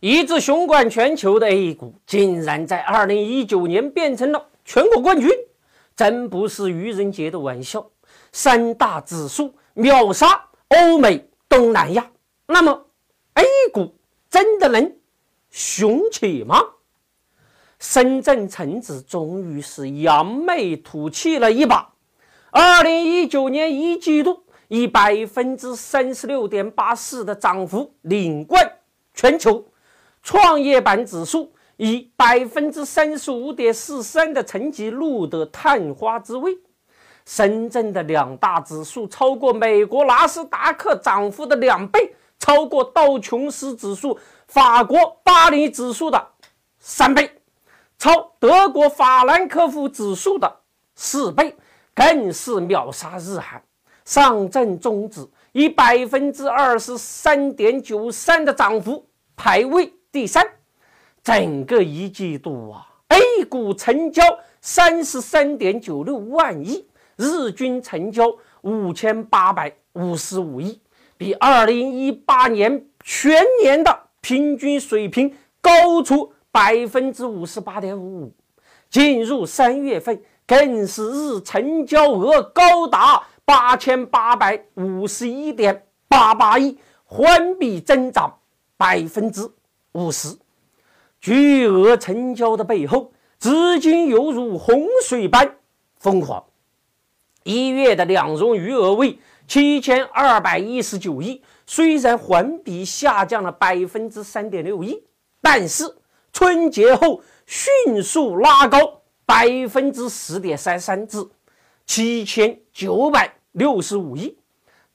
一直雄冠全球的 A 股，竟然在二零一九年变成了全国冠军，真不是愚人节的玩笑。三大指数秒杀欧美、东南亚，那么 A 股真的能雄起吗？深圳成指终于是扬眉吐气了一把，二零一九年一季度以百分之三十六点八四的涨幅领冠全球。创业板指数以百分之三十五点四三的成绩录得探花之位，深圳的两大指数超过美国纳斯达克涨幅的两倍，超过道琼斯指数、法国巴黎指数的三倍，超德国法兰克福指数的四倍，更是秒杀日韩。上证综指以百分之二十三点九三的涨幅排位。第三，整个一季度啊，A 股成交三十三点九六万亿，日均成交五千八百五十五亿，比二零一八年全年的平均水平高出百分之五十八点五五。进入三月份，更是日成交额高达八千八百五十一点八八亿，环比增长百分之。五十，巨额成交的背后，资金犹如洪水般疯狂。一月的两融余额为七千二百一十九亿，虽然环比下降了百分之三点六一，但是春节后迅速拉高百分之十点三三至七千九百六十五亿。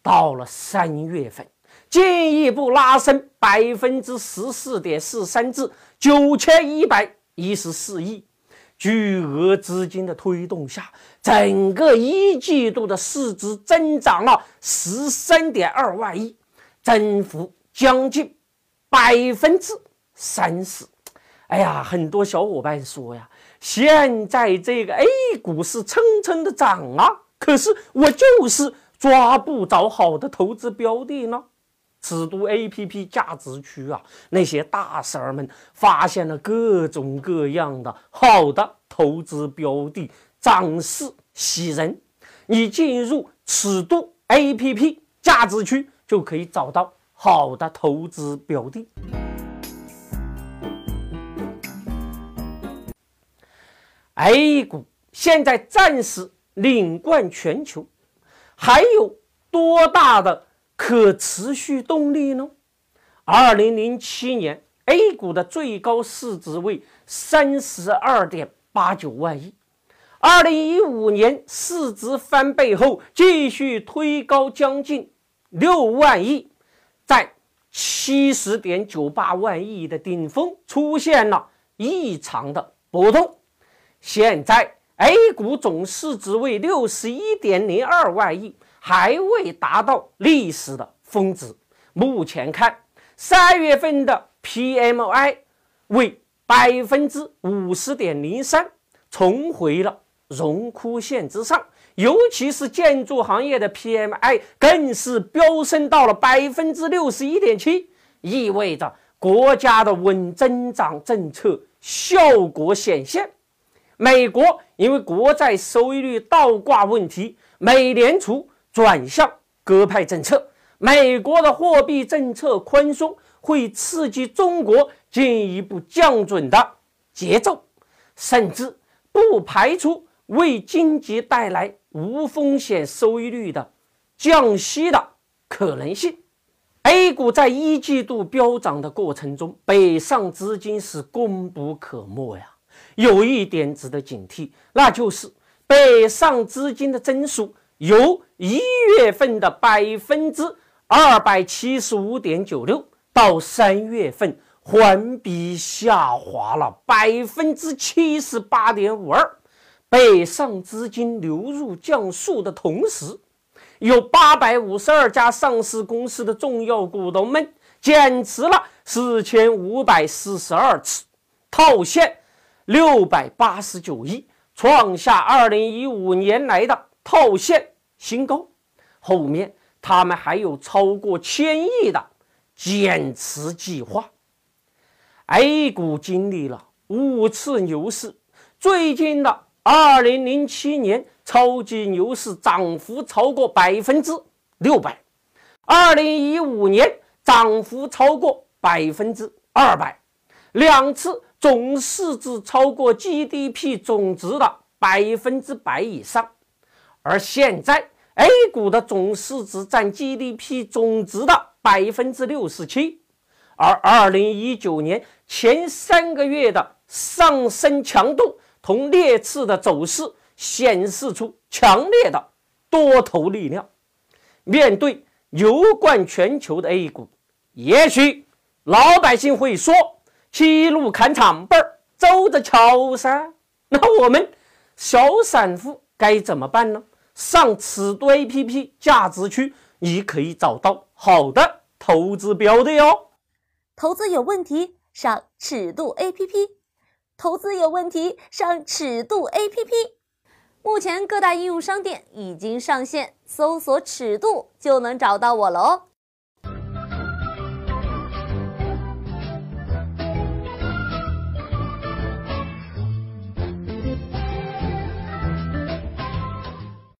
到了三月份。进一步拉升百分之十四点四三至九千一百一十四亿，巨额资金的推动下，整个一季度的市值增长了十三点二万亿，增幅将近百分之三十。哎呀，很多小伙伴说呀，现在这个 A 股是蹭蹭的涨啊，可是我就是抓不着好的投资标的呢。尺度 A P P 价值区啊，那些大神儿们发现了各种各样的好的投资标的，涨势喜人。你进入尺度 A P P 价值区，就可以找到好的投资标的。A 股现在暂时领冠全球，还有多大的？可持续动力呢？二零零七年 A 股的最高市值为三十二点八九万亿，二零一五年市值翻倍后，继续推高将近六万亿，在七十点九八万亿的顶峰出现了异常的波动。现在 A 股总市值为六十一点零二万亿。还未达到历史的峰值。目前看，三月份的 PMI 为百分之五十点零三，重回了荣枯线之上。尤其是建筑行业的 PMI 更是飙升到了百分之六十一点七，意味着国家的稳增长政策效果显现。美国因为国债收益率倒挂问题，美联储。转向鸽派政策，美国的货币政策宽松会刺激中国进一步降准的节奏，甚至不排除为经济带来无风险收益率的降息的可能性。A 股在一季度飙涨的过程中，北上资金是功不可没呀。有一点值得警惕，那就是北上资金的增速。由一月份的百分之二百七十五点九六，到三月份环比下滑了百分之七十八点五二。北上资金流入降速的同时，有八百五十二家上市公司的重要股东们减持了四千五百四十二次，套现六百八十九亿，创下二零一五年来的套现。新高，后面他们还有超过千亿的减持计划。A 股经历了五次牛市，最近的2007年超级牛市涨幅超过百分之六百，2015年涨幅超过百分之二百，两次总市值超过 GDP 总值的百分之百以上，而现在 A 股的总市值占 GDP 总值的百分之六十七。而二零一九年前三个月的上升强度同列次的走势显示出强烈的多头力量。面对牛冠全球的 A 股，也许老百姓会说：“七路砍场辈儿，走着瞧噻。”那我们小散户该怎么办呢？上尺度 APP 价值区，你可以找到好的投资标的哟。投资有问题，上尺度 APP；投资有问题，上尺度 APP。目前各大应用商店已经上线，搜索“尺度”就能找到我了哦。